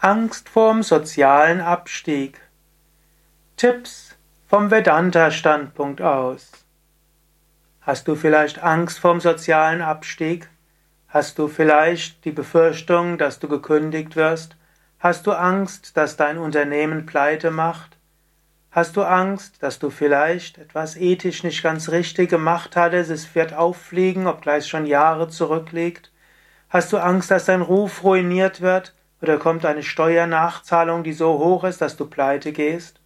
Angst vorm sozialen Abstieg. Tipps vom Vedanta-Standpunkt aus. Hast du vielleicht Angst vorm sozialen Abstieg? Hast du vielleicht die Befürchtung, dass du gekündigt wirst? Hast du Angst, dass dein Unternehmen pleite macht? Hast du Angst, dass du vielleicht etwas ethisch nicht ganz richtig gemacht hattest, es wird auffliegen, obgleich es schon Jahre zurückliegt? Hast du Angst, dass dein Ruf ruiniert wird? Oder kommt eine Steuernachzahlung, die so hoch ist, dass du pleite gehst?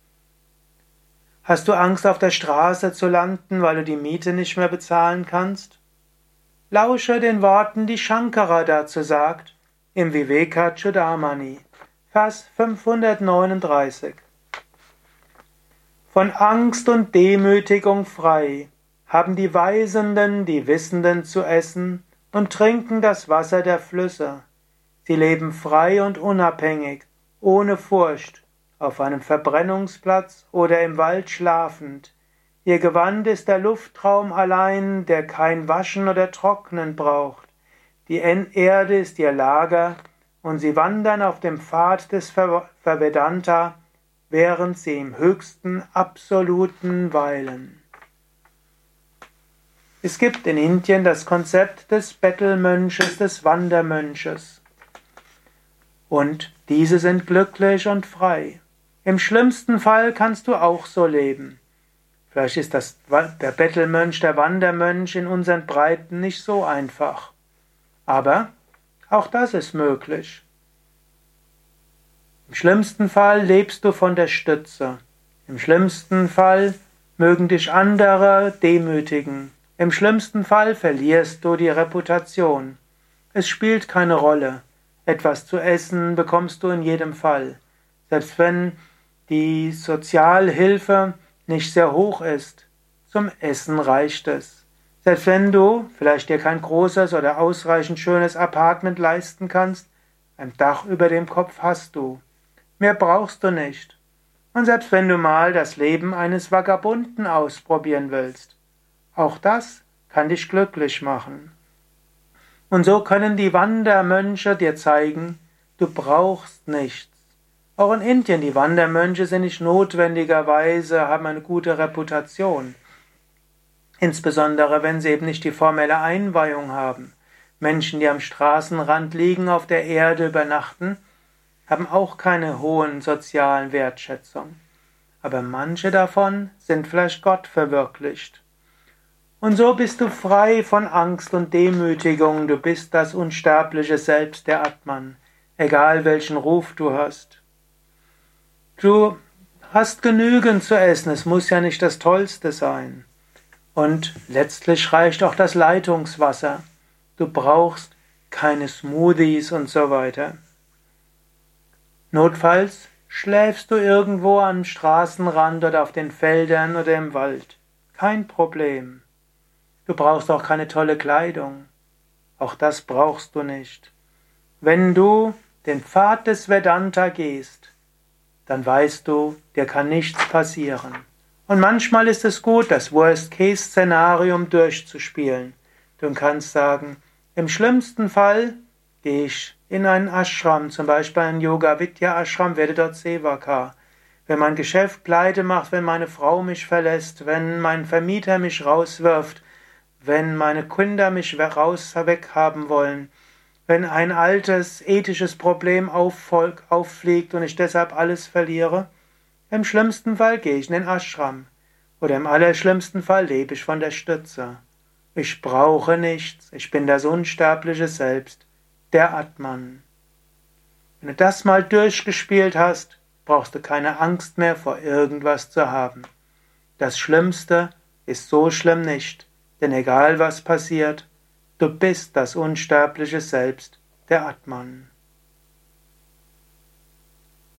Hast du Angst, auf der Straße zu landen, weil du die Miete nicht mehr bezahlen kannst? Lausche den Worten, die Shankara dazu sagt, im Viveka Chudamani, Vers 539. Von Angst und Demütigung frei haben die Weisenden, die Wissenden zu essen und trinken das Wasser der Flüsse. Sie leben frei und unabhängig, ohne Furcht, auf einem Verbrennungsplatz oder im Wald schlafend. Ihr Gewand ist der Luftraum allein, der kein Waschen oder Trocknen braucht. Die Erde ist ihr Lager, und sie wandern auf dem Pfad des Vervedanta, während sie im höchsten Absoluten weilen. Es gibt in Indien das Konzept des Bettelmönches, des Wandermönches und diese sind glücklich und frei. Im schlimmsten Fall kannst du auch so leben. Vielleicht ist das, der Bettelmönch, der Wandermönch in unseren Breiten nicht so einfach. Aber auch das ist möglich. Im schlimmsten Fall lebst du von der Stütze. Im schlimmsten Fall mögen dich andere demütigen. Im schlimmsten Fall verlierst du die Reputation. Es spielt keine Rolle. Etwas zu essen bekommst du in jedem Fall. Selbst wenn die Sozialhilfe nicht sehr hoch ist, zum Essen reicht es. Selbst wenn du vielleicht dir kein großes oder ausreichend schönes Apartment leisten kannst, ein Dach über dem Kopf hast du. Mehr brauchst du nicht. Und selbst wenn du mal das Leben eines Vagabunden ausprobieren willst, auch das kann dich glücklich machen. Und so können die Wandermönche dir zeigen, du brauchst nichts. Auch in Indien, die Wandermönche sind nicht notwendigerweise, haben eine gute Reputation. Insbesondere, wenn sie eben nicht die formelle Einweihung haben. Menschen, die am Straßenrand liegen, auf der Erde übernachten, haben auch keine hohen sozialen Wertschätzung. Aber manche davon sind vielleicht Gott verwirklicht. Und so bist du frei von Angst und Demütigung, du bist das unsterbliche Selbst der Atman, egal welchen Ruf du hast. Du hast genügend zu essen, es muss ja nicht das Tollste sein. Und letztlich reicht auch das Leitungswasser. Du brauchst keine Smoothies und so weiter. Notfalls schläfst du irgendwo am Straßenrand oder auf den Feldern oder im Wald. Kein Problem. Du brauchst auch keine tolle Kleidung. Auch das brauchst du nicht. Wenn du den Pfad des Vedanta gehst, dann weißt du, dir kann nichts passieren. Und manchmal ist es gut, das Worst-Case-Szenarium durchzuspielen. Du kannst sagen, im schlimmsten Fall gehe ich in einen Ashram, zum Beispiel einen Yoga Vidya Ashram, werde dort Sevaka. Wenn mein Geschäft pleite macht, wenn meine Frau mich verlässt, wenn mein Vermieter mich rauswirft, wenn meine Kinder mich raus weghaben wollen, wenn ein altes ethisches Problem auffliegt und ich deshalb alles verliere, im schlimmsten Fall gehe ich in den Ashram oder im allerschlimmsten Fall lebe ich von der Stütze. Ich brauche nichts, ich bin das unsterbliche Selbst, der Atman. Wenn du das mal durchgespielt hast, brauchst du keine Angst mehr vor irgendwas zu haben. Das Schlimmste ist so schlimm nicht denn egal was passiert, du bist das unsterbliche Selbst, der Atman.